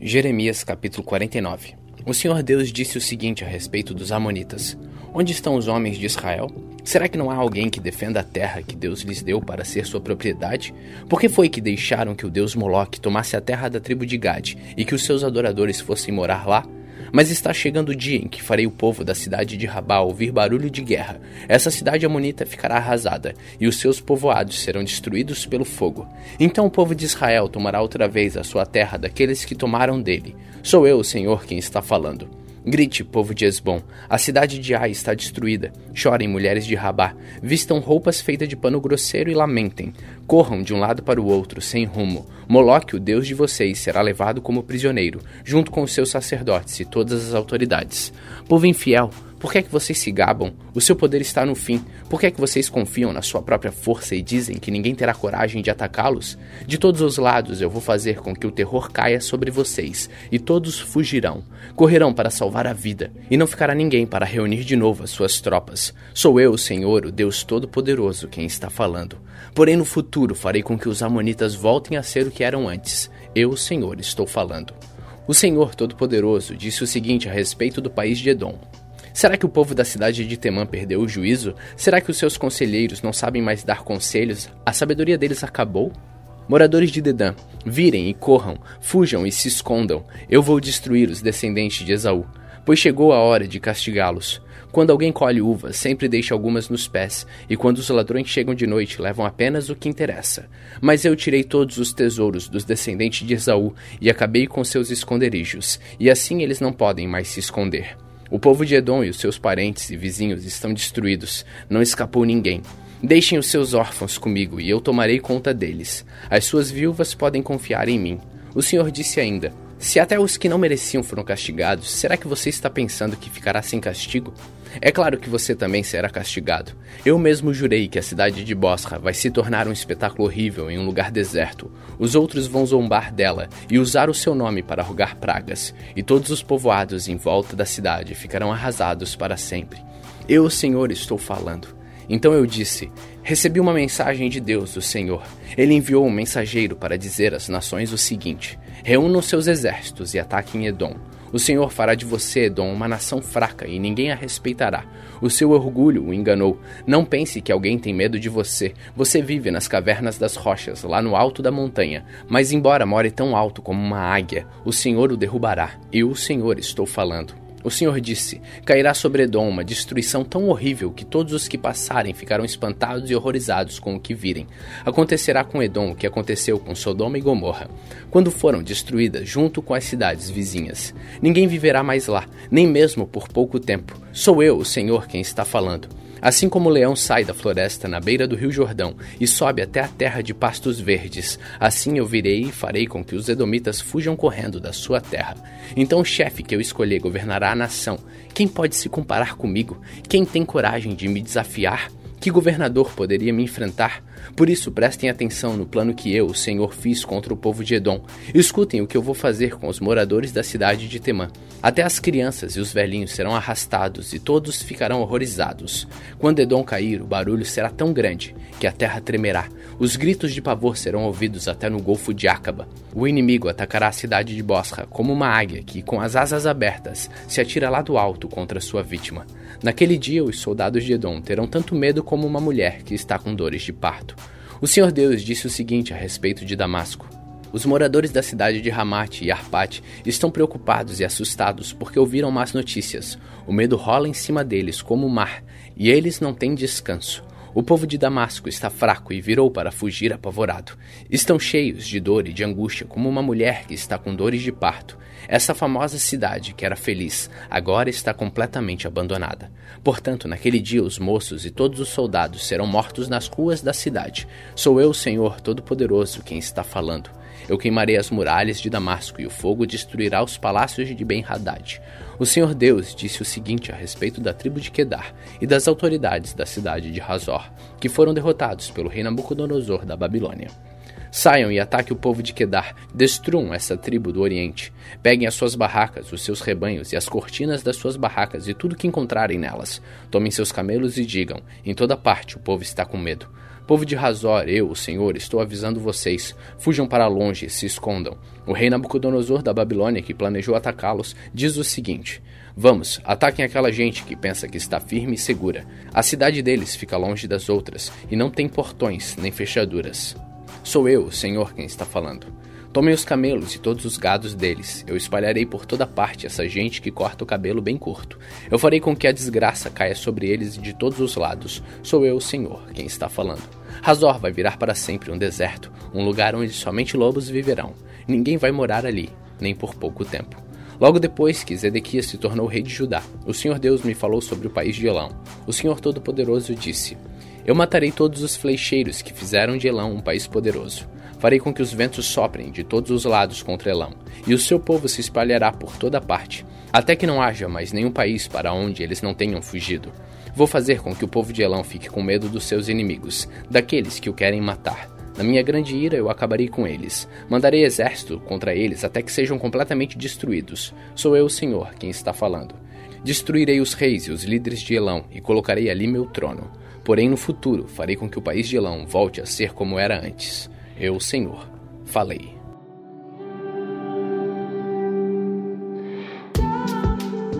Jeremias capítulo 49 O Senhor Deus disse o seguinte a respeito dos Amonitas: Onde estão os homens de Israel? Será que não há alguém que defenda a terra que Deus lhes deu para ser sua propriedade? Por que foi que deixaram que o deus Moloque tomasse a terra da tribo de Gade e que os seus adoradores fossem morar lá? Mas está chegando o dia em que farei o povo da cidade de Rabá ouvir barulho de guerra. Essa cidade amonita ficará arrasada, e os seus povoados serão destruídos pelo fogo. Então o povo de Israel tomará outra vez a sua terra daqueles que tomaram dele. Sou eu, o Senhor, quem está falando. Grite, povo de Esbom, a cidade de Ai está destruída. Chorem, mulheres de Rabá, vistam roupas feitas de pano grosseiro e lamentem. Corram de um lado para o outro, sem rumo. Moloque, o deus de vocês, será levado como prisioneiro, junto com os seus sacerdotes e todas as autoridades. Povo infiel, por que é que vocês se gabam? O seu poder está no fim. Por que é que vocês confiam na sua própria força e dizem que ninguém terá coragem de atacá-los? De todos os lados eu vou fazer com que o terror caia sobre vocês, e todos fugirão. Correrão para salvar a vida, e não ficará ninguém para reunir de novo as suas tropas. Sou eu, Senhor, o Deus Todo-Poderoso, quem está falando. Porém, no futuro farei com que os Amonitas voltem a ser o que eram antes. Eu, Senhor, estou falando. O Senhor Todo-Poderoso disse o seguinte a respeito do país de Edom. Será que o povo da cidade de Temã perdeu o juízo? Será que os seus conselheiros não sabem mais dar conselhos? A sabedoria deles acabou? Moradores de Dedã, virem e corram, fujam e se escondam. Eu vou destruir os descendentes de Esaú, pois chegou a hora de castigá-los. Quando alguém colhe uvas, sempre deixa algumas nos pés, e quando os ladrões chegam de noite, levam apenas o que interessa. Mas eu tirei todos os tesouros dos descendentes de Esaú e acabei com seus esconderijos, e assim eles não podem mais se esconder. O povo de Edom e os seus parentes e vizinhos estão destruídos, não escapou ninguém. Deixem os seus órfãos comigo e eu tomarei conta deles. As suas viúvas podem confiar em mim. O Senhor disse ainda: Se até os que não mereciam foram castigados, será que você está pensando que ficará sem castigo? É claro que você também será castigado. Eu mesmo jurei que a cidade de Bosra vai se tornar um espetáculo horrível em um lugar deserto. Os outros vão zombar dela e usar o seu nome para rogar pragas, e todos os povoados em volta da cidade ficarão arrasados para sempre. Eu, Senhor, estou falando. Então eu disse: Recebi uma mensagem de Deus, o Senhor. Ele enviou um mensageiro para dizer às nações o seguinte: Reúnam seus exércitos e ataquem Edom. O Senhor fará de você, Edom, uma nação fraca e ninguém a respeitará. O seu orgulho o enganou. Não pense que alguém tem medo de você. Você vive nas cavernas das rochas, lá no alto da montanha. Mas, embora more tão alto como uma águia, o Senhor o derrubará. Eu, o Senhor, estou falando. O Senhor disse: Cairá sobre Edom uma destruição tão horrível que todos os que passarem ficarão espantados e horrorizados com o que virem. Acontecerá com Edom o que aconteceu com Sodoma e Gomorra, quando foram destruídas junto com as cidades vizinhas. Ninguém viverá mais lá, nem mesmo por pouco tempo. Sou eu, o Senhor, quem está falando. Assim como o leão sai da floresta na beira do rio Jordão e sobe até a terra de pastos verdes, assim eu virei e farei com que os edomitas fujam correndo da sua terra. Então o chefe que eu escolher governará a nação. Quem pode se comparar comigo? Quem tem coragem de me desafiar? Que governador poderia me enfrentar? Por isso, prestem atenção no plano que eu, o Senhor, fiz contra o povo de Edom. Escutem o que eu vou fazer com os moradores da cidade de Temã. Até as crianças e os velhinhos serão arrastados e todos ficarão horrorizados. Quando Edom cair, o barulho será tão grande que a terra tremerá. Os gritos de pavor serão ouvidos até no Golfo de Acaba. O inimigo atacará a cidade de Bosra como uma águia que, com as asas abertas, se atira lá do alto contra sua vítima. Naquele dia, os soldados de Edom terão tanto medo como uma mulher que está com dores de parto. O Senhor Deus disse o seguinte a respeito de Damasco: Os moradores da cidade de Ramate e Arpate estão preocupados e assustados porque ouviram más notícias. O medo rola em cima deles como o mar, e eles não têm descanso. O povo de Damasco está fraco e virou para fugir apavorado. Estão cheios de dor e de angústia, como uma mulher que está com dores de parto. Essa famosa cidade, que era feliz, agora está completamente abandonada. Portanto, naquele dia os moços e todos os soldados serão mortos nas ruas da cidade. Sou eu, Senhor Todo-Poderoso, quem está falando. Eu queimarei as muralhas de Damasco e o fogo destruirá os palácios de Ben-Hadad. O Senhor Deus disse o seguinte a respeito da tribo de Quedar e das autoridades da cidade de Razor, que foram derrotados pelo rei Nabucodonosor da Babilônia. Saiam e ataquem o povo de Quedar, destruam essa tribo do Oriente. Peguem as suas barracas, os seus rebanhos e as cortinas das suas barracas e tudo que encontrarem nelas. Tomem seus camelos e digam: em toda parte o povo está com medo. Povo de Razor, eu, o Senhor, estou avisando vocês. Fujam para longe, se escondam. O rei Nabucodonosor da Babilônia, que planejou atacá-los, diz o seguinte: Vamos, ataquem aquela gente que pensa que está firme e segura. A cidade deles fica longe das outras e não tem portões nem fechaduras. Sou eu, Senhor, quem está falando. Tomem os camelos e todos os gados deles. Eu espalharei por toda parte essa gente que corta o cabelo bem curto. Eu farei com que a desgraça caia sobre eles de todos os lados. Sou eu, Senhor, quem está falando. Razor vai virar para sempre um deserto, um lugar onde somente lobos viverão. Ninguém vai morar ali, nem por pouco tempo. Logo depois que Zedequias se tornou rei de Judá, o Senhor Deus me falou sobre o país de Elão. O Senhor Todo-Poderoso disse: Eu matarei todos os flecheiros que fizeram de Elão um país poderoso. Farei com que os ventos soprem de todos os lados contra Elão, e o seu povo se espalhará por toda parte, até que não haja mais nenhum país para onde eles não tenham fugido. Vou fazer com que o povo de Elão fique com medo dos seus inimigos, daqueles que o querem matar. Na minha grande ira eu acabarei com eles. Mandarei exército contra eles até que sejam completamente destruídos. Sou eu, o Senhor, quem está falando. Destruirei os reis e os líderes de Elão e colocarei ali meu trono. Porém, no futuro, farei com que o país de Elão volte a ser como era antes. Eu, Senhor, falei.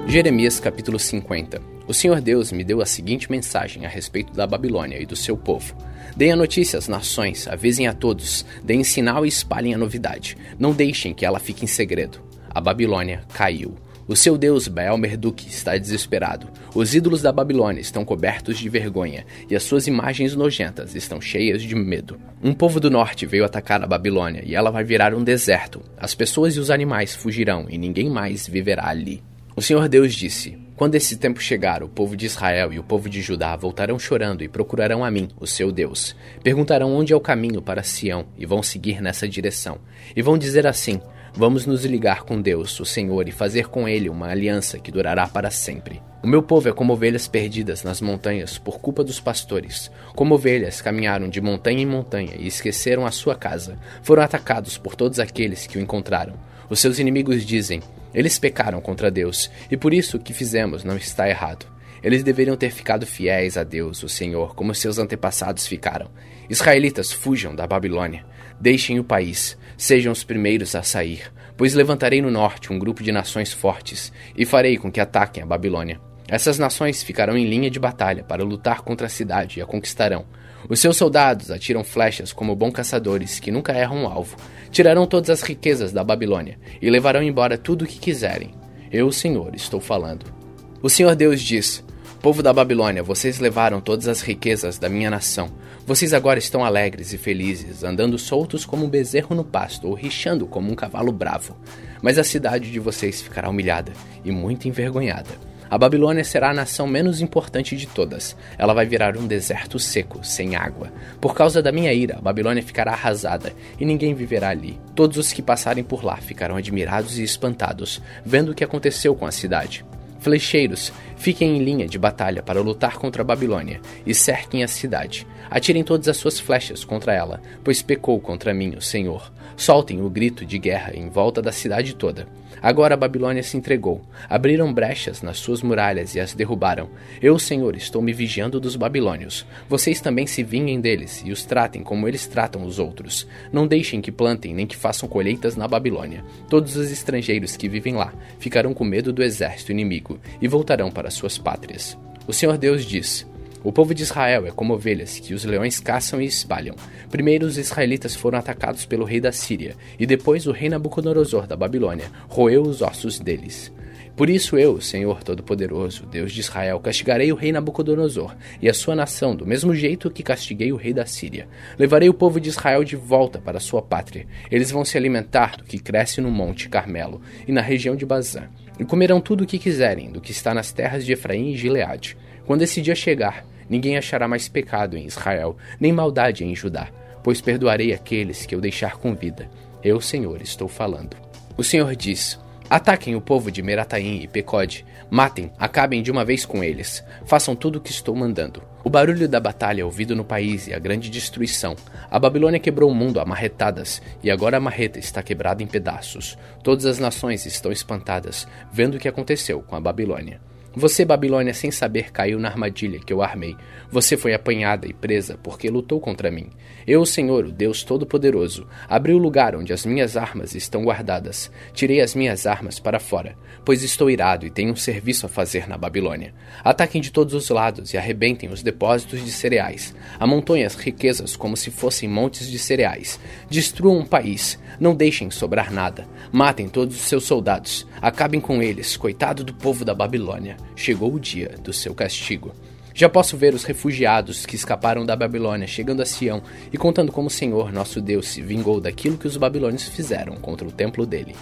Jeremias capítulo 50 O Senhor Deus me deu a seguinte mensagem a respeito da Babilônia e do seu povo. Deem a notícia às nações, avisem a todos, deem sinal e espalhem a novidade. Não deixem que ela fique em segredo. A Babilônia caiu. O seu deus Baal-Merduk está desesperado. Os ídolos da Babilônia estão cobertos de vergonha e as suas imagens nojentas estão cheias de medo. Um povo do norte veio atacar a Babilônia e ela vai virar um deserto. As pessoas e os animais fugirão e ninguém mais viverá ali. O Senhor Deus disse: Quando esse tempo chegar, o povo de Israel e o povo de Judá voltarão chorando e procurarão a mim, o seu Deus. Perguntarão onde é o caminho para Sião e vão seguir nessa direção. E vão dizer assim: Vamos nos ligar com Deus, o Senhor, e fazer com Ele uma aliança que durará para sempre. O meu povo é como ovelhas perdidas nas montanhas por culpa dos pastores. Como ovelhas caminharam de montanha em montanha e esqueceram a sua casa. Foram atacados por todos aqueles que o encontraram. Os seus inimigos dizem: Eles pecaram contra Deus, e por isso o que fizemos não está errado. Eles deveriam ter ficado fiéis a Deus, o Senhor, como seus antepassados ficaram. Israelitas, fujam da Babilônia. Deixem o país, sejam os primeiros a sair, pois levantarei no norte um grupo de nações fortes e farei com que ataquem a Babilônia. Essas nações ficarão em linha de batalha para lutar contra a cidade e a conquistarão. Os seus soldados atiram flechas como bons caçadores que nunca erram um alvo. Tirarão todas as riquezas da Babilônia e levarão embora tudo o que quiserem. Eu, Senhor, estou falando. O Senhor Deus diz: Povo da Babilônia, vocês levaram todas as riquezas da minha nação. Vocês agora estão alegres e felizes, andando soltos como um bezerro no pasto ou rixando como um cavalo bravo. Mas a cidade de vocês ficará humilhada e muito envergonhada. A Babilônia será a nação menos importante de todas. Ela vai virar um deserto seco, sem água. Por causa da minha ira, a Babilônia ficará arrasada e ninguém viverá ali. Todos os que passarem por lá ficarão admirados e espantados, vendo o que aconteceu com a cidade. Flecheiros, fiquem em linha de batalha para lutar contra a Babilônia e cerquem a cidade. Atirem todas as suas flechas contra ela, pois pecou contra mim, o Senhor. Soltem o grito de guerra em volta da cidade toda. Agora a Babilônia se entregou. Abriram brechas nas suas muralhas e as derrubaram. Eu, Senhor, estou me vigiando dos babilônios. Vocês também se vinguem deles e os tratem como eles tratam os outros. Não deixem que plantem nem que façam colheitas na Babilônia. Todos os estrangeiros que vivem lá ficarão com medo do exército inimigo e voltarão para suas pátrias. O Senhor Deus diz: o povo de Israel é como ovelhas que os leões caçam e espalham. Primeiro os israelitas foram atacados pelo rei da Síria, e depois o rei Nabucodonosor da Babilônia roeu os ossos deles. Por isso eu, Senhor Todo-Poderoso, Deus de Israel, castigarei o rei Nabucodonosor e a sua nação do mesmo jeito que castiguei o rei da Síria. Levarei o povo de Israel de volta para sua pátria. Eles vão se alimentar do que cresce no monte Carmelo e na região de Bazã, e comerão tudo o que quiserem do que está nas terras de Efraim e Gileade. Quando esse dia chegar, ninguém achará mais pecado em Israel, nem maldade em Judá, pois perdoarei aqueles que eu deixar com vida. Eu, Senhor, estou falando. O Senhor diz: Ataquem o povo de Merataim e Pecode, matem, acabem de uma vez com eles, façam tudo o que estou mandando. O barulho da batalha é ouvido no país e a grande destruição. A Babilônia quebrou o mundo a marretadas, e agora a marreta está quebrada em pedaços. Todas as nações estão espantadas, vendo o que aconteceu com a Babilônia. Você, Babilônia, sem saber, caiu na armadilha que eu armei. Você foi apanhada e presa porque lutou contra mim. Eu, Senhor, o Deus Todo-Poderoso, abri o lugar onde as minhas armas estão guardadas. Tirei as minhas armas para fora, pois estou irado e tenho um serviço a fazer na Babilônia. Ataquem de todos os lados e arrebentem os depósitos de cereais. Amontoem as riquezas como se fossem montes de cereais. Destruam o país. Não deixem sobrar nada. Matem todos os seus soldados. Acabem com eles, coitado do povo da Babilônia. Chegou o dia do seu castigo. Já posso ver os refugiados que escaparam da Babilônia chegando a Sião e contando como o Senhor, nosso Deus, se vingou daquilo que os babilônios fizeram contra o templo dele.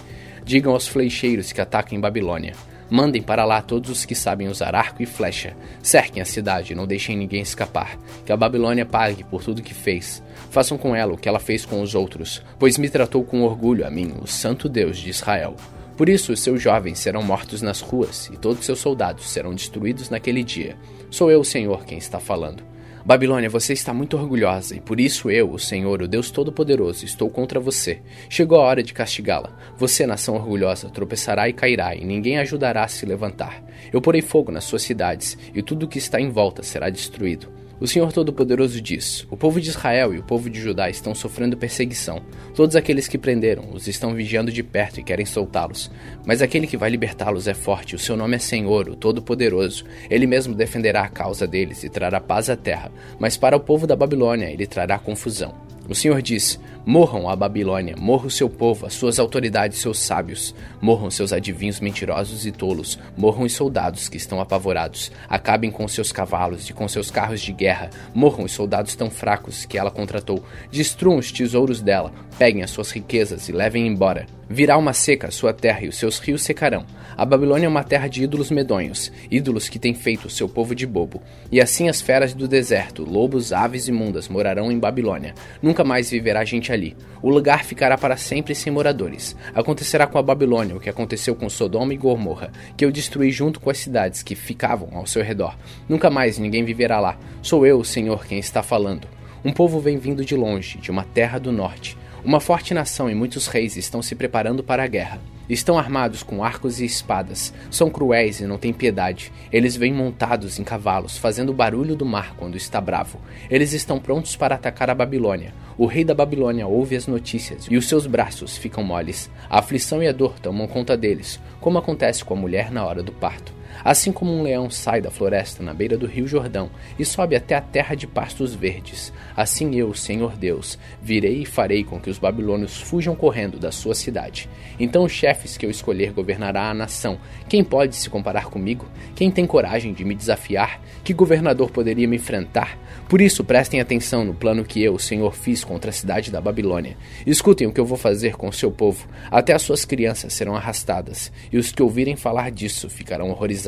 Digam aos flecheiros que ataquem Babilônia. Mandem para lá todos os que sabem usar arco e flecha. Cerquem a cidade, não deixem ninguém escapar. Que a Babilônia pague por tudo que fez. Façam com ela o que ela fez com os outros, pois me tratou com orgulho a mim, o Santo Deus de Israel. Por isso, seus jovens serão mortos nas ruas, e todos seus soldados serão destruídos naquele dia. Sou eu, Senhor, quem está falando. Babilônia, você está muito orgulhosa, e por isso eu, o Senhor, o Deus Todo-Poderoso, estou contra você. Chegou a hora de castigá-la. Você, nação orgulhosa, tropeçará e cairá, e ninguém ajudará a se levantar. Eu porei fogo nas suas cidades, e tudo o que está em volta será destruído. O Senhor Todo-Poderoso diz: O povo de Israel e o povo de Judá estão sofrendo perseguição. Todos aqueles que prenderam os estão vigiando de perto e querem soltá-los. Mas aquele que vai libertá-los é forte, o seu nome é Senhor, o Todo-Poderoso. Ele mesmo defenderá a causa deles e trará paz à terra. Mas para o povo da Babilônia ele trará confusão. O Senhor diz: Morram a Babilônia, morra o seu povo, as suas autoridades, seus sábios, morram seus adivinhos mentirosos e tolos, morram os soldados que estão apavorados, acabem com seus cavalos e com seus carros de guerra, morram os soldados tão fracos que ela contratou, destruam os tesouros dela, peguem as suas riquezas e levem embora. Virá uma seca sua terra e os seus rios secarão. A Babilônia é uma terra de ídolos medonhos, ídolos que têm feito o seu povo de bobo. E assim as feras do deserto, lobos, aves imundas, morarão em Babilônia. Nunca mais viverá gente ali. O lugar ficará para sempre sem moradores. Acontecerá com a Babilônia o que aconteceu com Sodoma e Gomorra, que eu destruí junto com as cidades que ficavam ao seu redor. Nunca mais ninguém viverá lá. Sou eu, o Senhor, quem está falando. Um povo vem vindo de longe, de uma terra do norte. Uma forte nação e muitos reis estão se preparando para a guerra. Estão armados com arcos e espadas. São cruéis e não têm piedade. Eles vêm montados em cavalos, fazendo o barulho do mar quando está bravo. Eles estão prontos para atacar a Babilônia. O rei da Babilônia ouve as notícias e os seus braços ficam moles. A aflição e a dor tomam conta deles, como acontece com a mulher na hora do parto. Assim como um leão sai da floresta na beira do rio Jordão e sobe até a terra de pastos verdes, assim eu, Senhor Deus, virei e farei com que os babilônios fujam correndo da sua cidade. Então os chefes que eu escolher governará a nação. Quem pode se comparar comigo? Quem tem coragem de me desafiar? Que governador poderia me enfrentar? Por isso, prestem atenção no plano que eu, Senhor, fiz contra a cidade da Babilônia. Escutem o que eu vou fazer com o seu povo. Até as suas crianças serão arrastadas, e os que ouvirem falar disso ficarão horrorizados.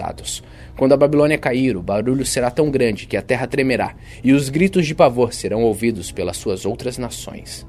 Quando a Babilônia cair, o barulho será tão grande que a terra tremerá, e os gritos de pavor serão ouvidos pelas suas outras nações.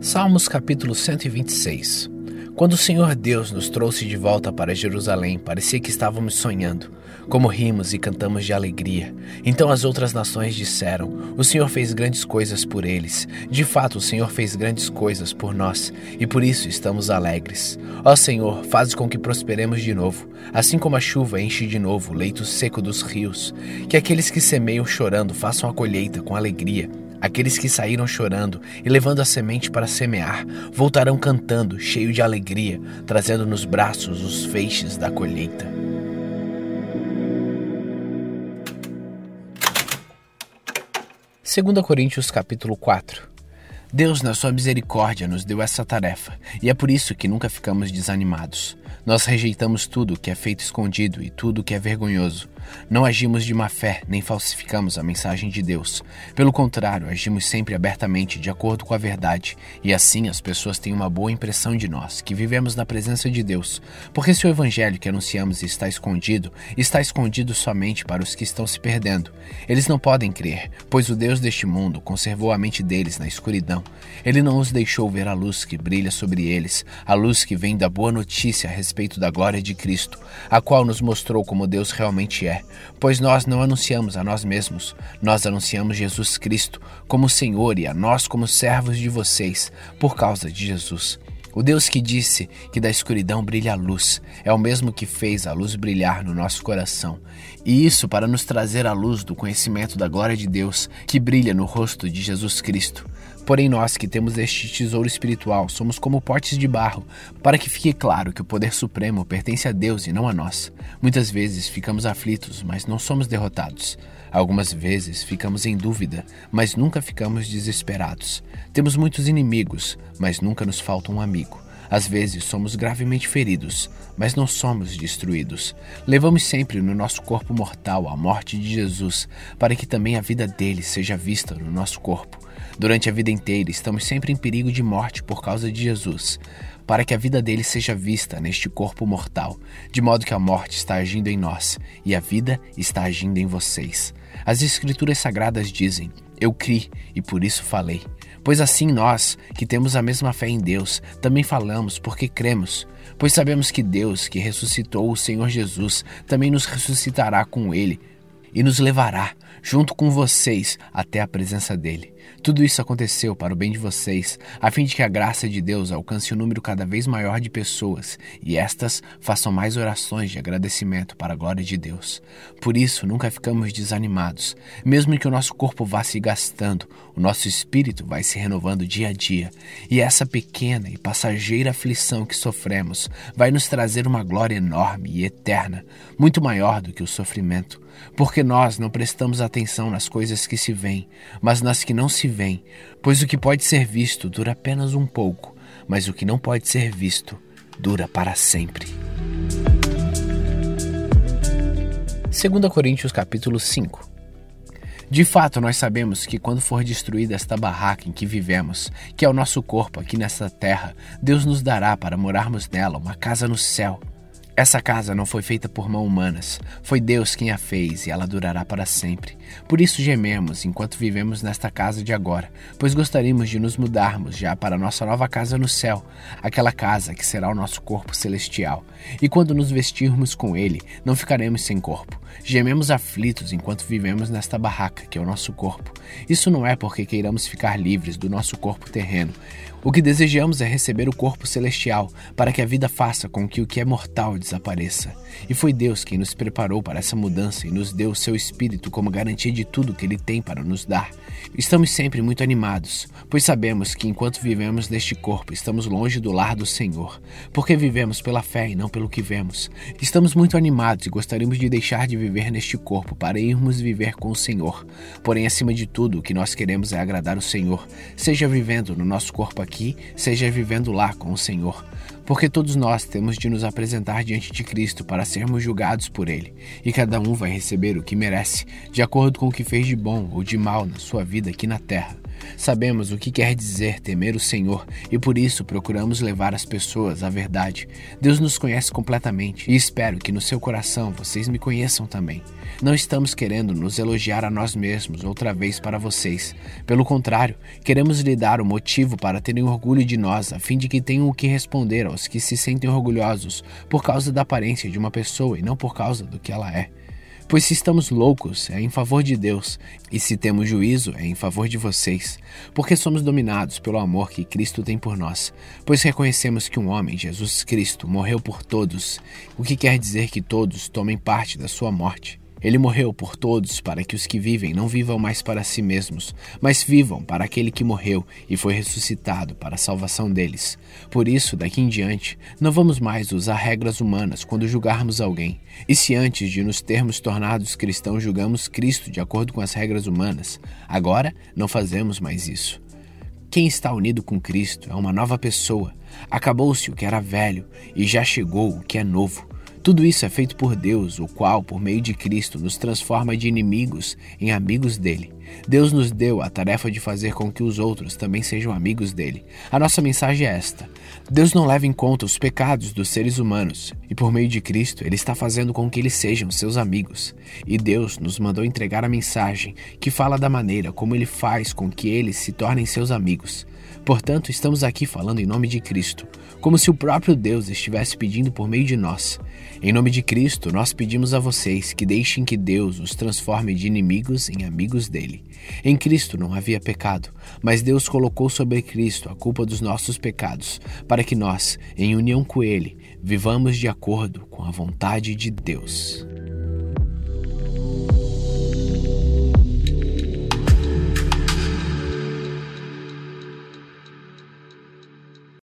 Salmos capítulo 126 quando o Senhor Deus nos trouxe de volta para Jerusalém, parecia que estávamos sonhando. Como rimos e cantamos de alegria. Então as outras nações disseram: O Senhor fez grandes coisas por eles. De fato, o Senhor fez grandes coisas por nós, e por isso estamos alegres. Ó Senhor, faz com que prosperemos de novo, assim como a chuva enche de novo o leito seco dos rios. Que aqueles que semeiam chorando façam a colheita com alegria. Aqueles que saíram chorando e levando a semente para semear voltarão cantando, cheio de alegria, trazendo nos braços os feixes da colheita. Segunda Coríntios capítulo 4 Deus, na sua misericórdia, nos deu essa tarefa, e é por isso que nunca ficamos desanimados. Nós rejeitamos tudo que é feito escondido e tudo que é vergonhoso. Não agimos de má fé, nem falsificamos a mensagem de Deus. Pelo contrário, agimos sempre abertamente, de acordo com a verdade, e assim as pessoas têm uma boa impressão de nós, que vivemos na presença de Deus. Porque se o evangelho que anunciamos está escondido, está escondido somente para os que estão se perdendo. Eles não podem crer, pois o Deus deste mundo conservou a mente deles na escuridão. Ele não os deixou ver a luz que brilha sobre eles, a luz que vem da boa notícia a respeito da glória de Cristo, a qual nos mostrou como Deus realmente é pois nós não anunciamos a nós mesmos, nós anunciamos Jesus Cristo como Senhor e a nós como servos de vocês, por causa de Jesus. O Deus que disse que da escuridão brilha a luz é o mesmo que fez a luz brilhar no nosso coração. E isso para nos trazer a luz do conhecimento da glória de Deus que brilha no rosto de Jesus Cristo. Porém, nós que temos este tesouro espiritual somos como potes de barro, para que fique claro que o poder supremo pertence a Deus e não a nós. Muitas vezes ficamos aflitos, mas não somos derrotados. Algumas vezes ficamos em dúvida, mas nunca ficamos desesperados. Temos muitos inimigos, mas nunca nos falta um amigo. Às vezes somos gravemente feridos, mas não somos destruídos. Levamos sempre no nosso corpo mortal a morte de Jesus, para que também a vida dele seja vista no nosso corpo. Durante a vida inteira estamos sempre em perigo de morte por causa de Jesus para que a vida dele seja vista neste corpo mortal, de modo que a morte está agindo em nós e a vida está agindo em vocês. As Escrituras Sagradas dizem: Eu criei e por isso falei. Pois assim nós, que temos a mesma fé em Deus, também falamos porque cremos. Pois sabemos que Deus, que ressuscitou o Senhor Jesus, também nos ressuscitará com ele e nos levará, junto com vocês, até a presença dele. Tudo isso aconteceu para o bem de vocês, a fim de que a graça de Deus alcance um número cada vez maior de pessoas e estas façam mais orações de agradecimento para a glória de Deus. Por isso, nunca ficamos desanimados. Mesmo que o nosso corpo vá se gastando, o nosso espírito vai se renovando dia a dia. E essa pequena e passageira aflição que sofremos vai nos trazer uma glória enorme e eterna, muito maior do que o sofrimento. Porque nós não prestamos atenção nas coisas que se veem, mas nas que não se veem, pois o que pode ser visto dura apenas um pouco, mas o que não pode ser visto dura para sempre. 2 Coríntios capítulo 5 De fato, nós sabemos que quando for destruída esta barraca em que vivemos, que é o nosso corpo aqui nesta terra, Deus nos dará para morarmos nela uma casa no céu essa casa não foi feita por mãos humanas, foi Deus quem a fez e ela durará para sempre. Por isso gememos enquanto vivemos nesta casa de agora, pois gostaríamos de nos mudarmos já para nossa nova casa no céu, aquela casa que será o nosso corpo celestial. E quando nos vestirmos com ele, não ficaremos sem corpo. Gememos aflitos enquanto vivemos nesta barraca que é o nosso corpo. Isso não é porque queiramos ficar livres do nosso corpo terreno. O que desejamos é receber o corpo celestial, para que a vida faça com que o que é mortal desapareça. E foi Deus quem nos preparou para essa mudança e nos deu o seu Espírito como garantia de tudo que Ele tem para nos dar. Estamos sempre muito animados, pois sabemos que enquanto vivemos neste corpo, estamos longe do lar do Senhor, porque vivemos pela fé e não pelo que vemos. Estamos muito animados e gostaríamos de deixar de viver neste corpo para irmos viver com o Senhor. Porém, acima de tudo, o que nós queremos é agradar o Senhor, seja vivendo no nosso corpo aqui seja vivendo lá com o Senhor. Porque todos nós temos de nos apresentar diante de Cristo para sermos julgados por Ele, e cada um vai receber o que merece, de acordo com o que fez de bom ou de mal na sua vida aqui na terra. Sabemos o que quer dizer temer o Senhor e por isso procuramos levar as pessoas à verdade. Deus nos conhece completamente e espero que no seu coração vocês me conheçam também. Não estamos querendo nos elogiar a nós mesmos outra vez para vocês. Pelo contrário, queremos lhe dar o motivo para terem orgulho de nós, a fim de que tenham o que responder aos que se sentem orgulhosos por causa da aparência de uma pessoa e não por causa do que ela é. Pois se estamos loucos, é em favor de Deus, e se temos juízo, é em favor de vocês, porque somos dominados pelo amor que Cristo tem por nós, pois reconhecemos que um homem, Jesus Cristo, morreu por todos, o que quer dizer que todos tomem parte da sua morte. Ele morreu por todos para que os que vivem não vivam mais para si mesmos, mas vivam para aquele que morreu e foi ressuscitado para a salvação deles. Por isso, daqui em diante, não vamos mais usar regras humanas quando julgarmos alguém. E se antes de nos termos tornados cristãos julgamos Cristo de acordo com as regras humanas, agora não fazemos mais isso. Quem está unido com Cristo é uma nova pessoa. Acabou-se o que era velho e já chegou o que é novo. Tudo isso é feito por Deus, o qual, por meio de Cristo, nos transforma de inimigos em amigos dele. Deus nos deu a tarefa de fazer com que os outros também sejam amigos dele. A nossa mensagem é esta: Deus não leva em conta os pecados dos seres humanos, e por meio de Cristo, ele está fazendo com que eles sejam seus amigos. E Deus nos mandou entregar a mensagem que fala da maneira como ele faz com que eles se tornem seus amigos. Portanto, estamos aqui falando em nome de Cristo, como se o próprio Deus estivesse pedindo por meio de nós. Em nome de Cristo, nós pedimos a vocês que deixem que Deus os transforme de inimigos em amigos dele. Em Cristo não havia pecado, mas Deus colocou sobre Cristo a culpa dos nossos pecados, para que nós, em união com ele, vivamos de acordo com a vontade de Deus.